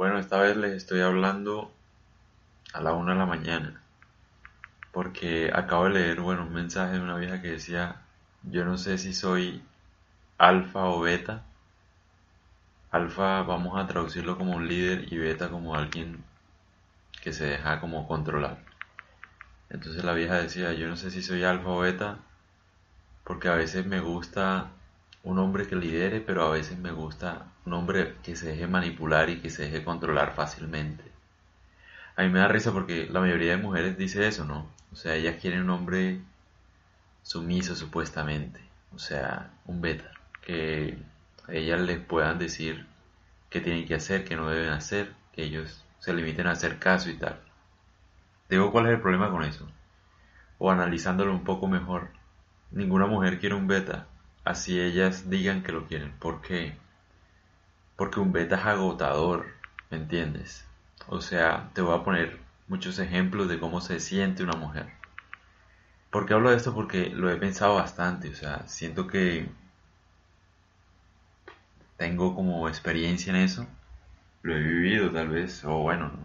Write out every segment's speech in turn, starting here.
Bueno, esta vez les estoy hablando a la una de la mañana, porque acabo de leer, bueno, un mensaje de una vieja que decía, yo no sé si soy alfa o beta. Alfa vamos a traducirlo como un líder y beta como alguien que se deja como controlar. Entonces la vieja decía, yo no sé si soy alfa o beta, porque a veces me gusta un hombre que lidere, pero a veces me gusta un hombre que se deje manipular y que se deje controlar fácilmente. A mí me da risa porque la mayoría de mujeres dice eso, ¿no? O sea, ellas quieren un hombre sumiso supuestamente, o sea, un beta, que ellas les puedan decir qué tienen que hacer, qué no deben hacer, que ellos se limiten a hacer caso y tal. Digo, ¿cuál es el problema con eso? O analizándolo un poco mejor, ninguna mujer quiere un beta, así ellas digan que lo quieren. ¿Por qué? Porque un beta es agotador, ¿me entiendes? O sea, te voy a poner muchos ejemplos de cómo se siente una mujer. ¿Por qué hablo de esto? Porque lo he pensado bastante, o sea, siento que tengo como experiencia en eso, lo he vivido tal vez, o bueno, no,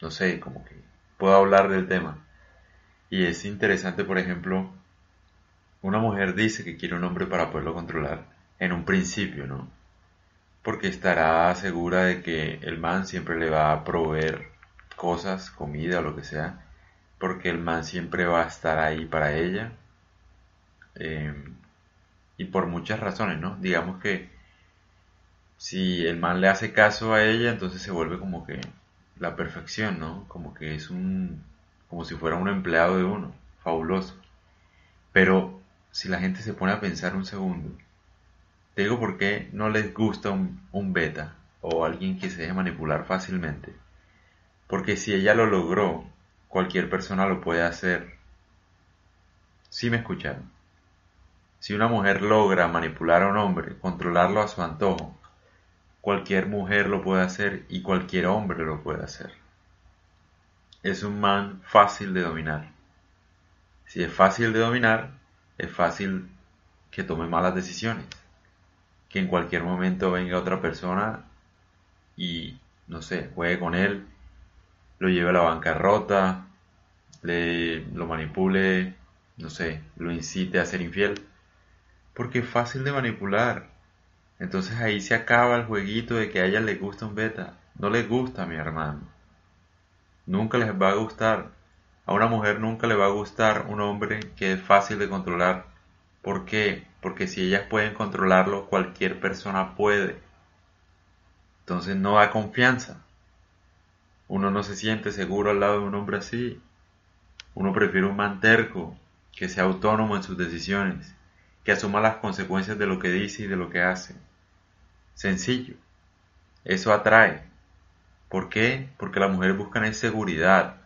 no sé, como que puedo hablar del tema. Y es interesante, por ejemplo, una mujer dice que quiere un hombre para poderlo controlar en un principio, ¿no? Porque estará segura de que el man siempre le va a proveer cosas, comida o lo que sea, porque el man siempre va a estar ahí para ella. Em, y por muchas razones, ¿no? Digamos que si el man le hace caso a ella, entonces se vuelve como que la perfección, ¿no? Como que es un, como si fuera un empleado de uno, fabuloso. Pero si la gente se pone a pensar un segundo, te digo por qué no les gusta un, beta o alguien que se deje manipular fácilmente. Porque si ella lo logró, cualquier persona lo puede hacer. Si me escucharon. Si una mujer logra manipular a un hombre, controlarlo a su antojo, cualquier mujer lo puede hacer y cualquier hombre lo puede hacer. Es un man fácil de dominar. Si es fácil de dominar, es fácil que tome malas decisiones. Que en cualquier momento venga otra persona y, no sé, juegue con él, lo lleve a la bancarrota, le, lo manipule, no sé, lo incite a ser infiel. Porque es fácil de manipular. Entonces ahí se acaba el jueguito de que a ella le gusta un beta. No les gusta, mi hermano. Nunca les va a gustar. A una mujer nunca le va a gustar un hombre que es fácil de controlar. ¿Por qué? Porque si ellas pueden controlarlo, cualquier persona puede. Entonces no da confianza. Uno no se siente seguro al lado de un hombre así. Uno prefiere un man terco, que sea autónomo en sus decisiones, que asuma las consecuencias de lo que dice y de lo que hace. Sencillo. Eso atrae. ¿Por qué? Porque las mujeres buscan seguridad,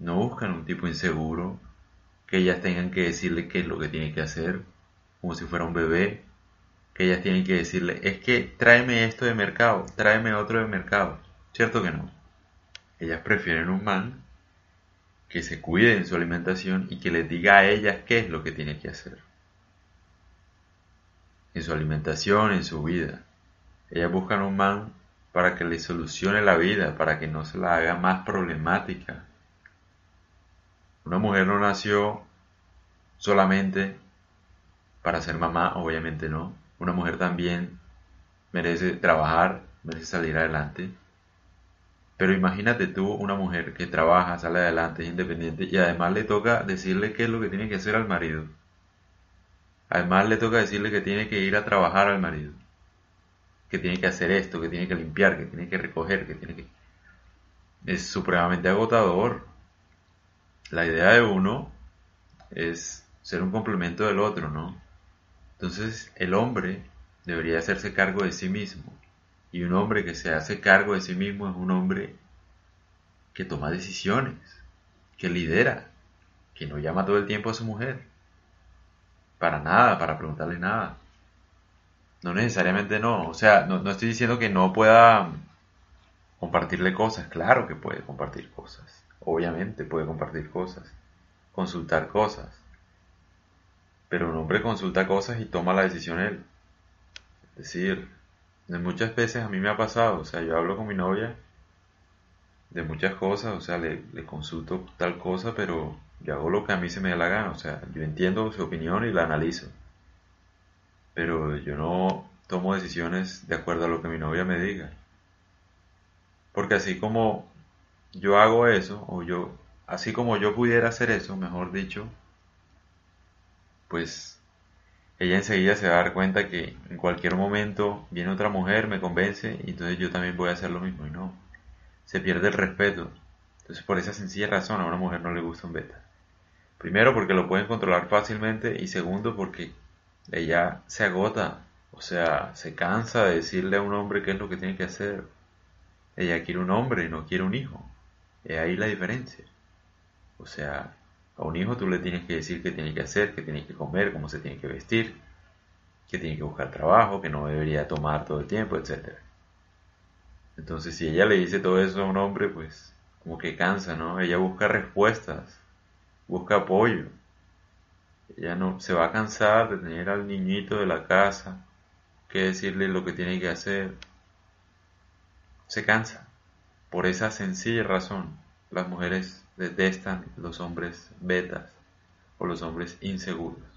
no buscan un tipo inseguro, que ellas tengan que decirle qué es lo que tiene que hacer, como si fuera un bebé, que ellas tienen que decirle, es que tráeme esto de mercado, tráeme otro de mercado. ¿Cierto que no? Ellas prefieren un man que se cuide en su alimentación y que les diga a ellas qué es lo que tiene que hacer. En su alimentación, en su vida. Ellas buscan un man para que les solucione la vida, para que no se la haga más problemática, una mujer no nació solamente para ser mamá, obviamente no. Una mujer también merece trabajar, merece salir adelante. Pero imagínate tú una mujer que trabaja, sale adelante, es independiente y además le toca decirle qué es lo que tiene que hacer al marido. Además le toca decirle que tiene que ir a trabajar al marido. Que tiene que hacer esto, que tiene que limpiar, que tiene que recoger, que tiene que... Es supremamente agotador. La idea de uno es ser un complemento del otro, ¿no? Entonces el hombre debería hacerse cargo de sí mismo. Y un hombre que se hace cargo de sí mismo es un hombre que toma decisiones, que lidera, que no llama todo el tiempo a su mujer. Para nada, para preguntarle nada. No necesariamente no. O sea, no, no estoy diciendo que no pueda compartirle cosas. Claro que puede compartir cosas obviamente puede compartir cosas, consultar cosas, pero un hombre consulta cosas y toma la decisión él. Es decir, muchas veces a mí me ha pasado, o sea, yo hablo con mi novia de muchas cosas, o sea, le, le, consulto tal cosa, pero yo hago lo que a mí se me da la gana, o sea, yo entiendo su opinión y la analizo, pero yo no tomo decisiones de acuerdo a lo que mi novia me diga. Porque así como yo hago eso, o yo, así como yo pudiera hacer eso, mejor dicho, pues ella enseguida se va a dar cuenta que en cualquier momento viene otra mujer, me convence, y entonces yo también voy a hacer lo mismo, y no, se pierde el respeto. Entonces por esa sencilla razón a una mujer no le gusta un beta. Primero porque lo pueden controlar fácilmente y segundo porque ella se agota, o sea, se cansa de decirle a un hombre qué es lo que tiene que hacer. Ella quiere un hombre no quiere un hijo. Es ahí la diferencia. O sea, a un hijo tú le tienes que decir qué tiene que hacer, qué tiene que comer, cómo se tiene que vestir, que tiene que buscar trabajo, que no debería tomar todo el tiempo, etc. Entonces, si ella le dice todo eso a un hombre, pues como que cansa, ¿no? Ella busca respuestas, busca apoyo. Ella no se va a cansar de tener al niñito de la casa que decirle lo que tiene que hacer. Se cansa. Por esa sencilla razón, las mujeres detestan los hombres betas o los hombres inseguros.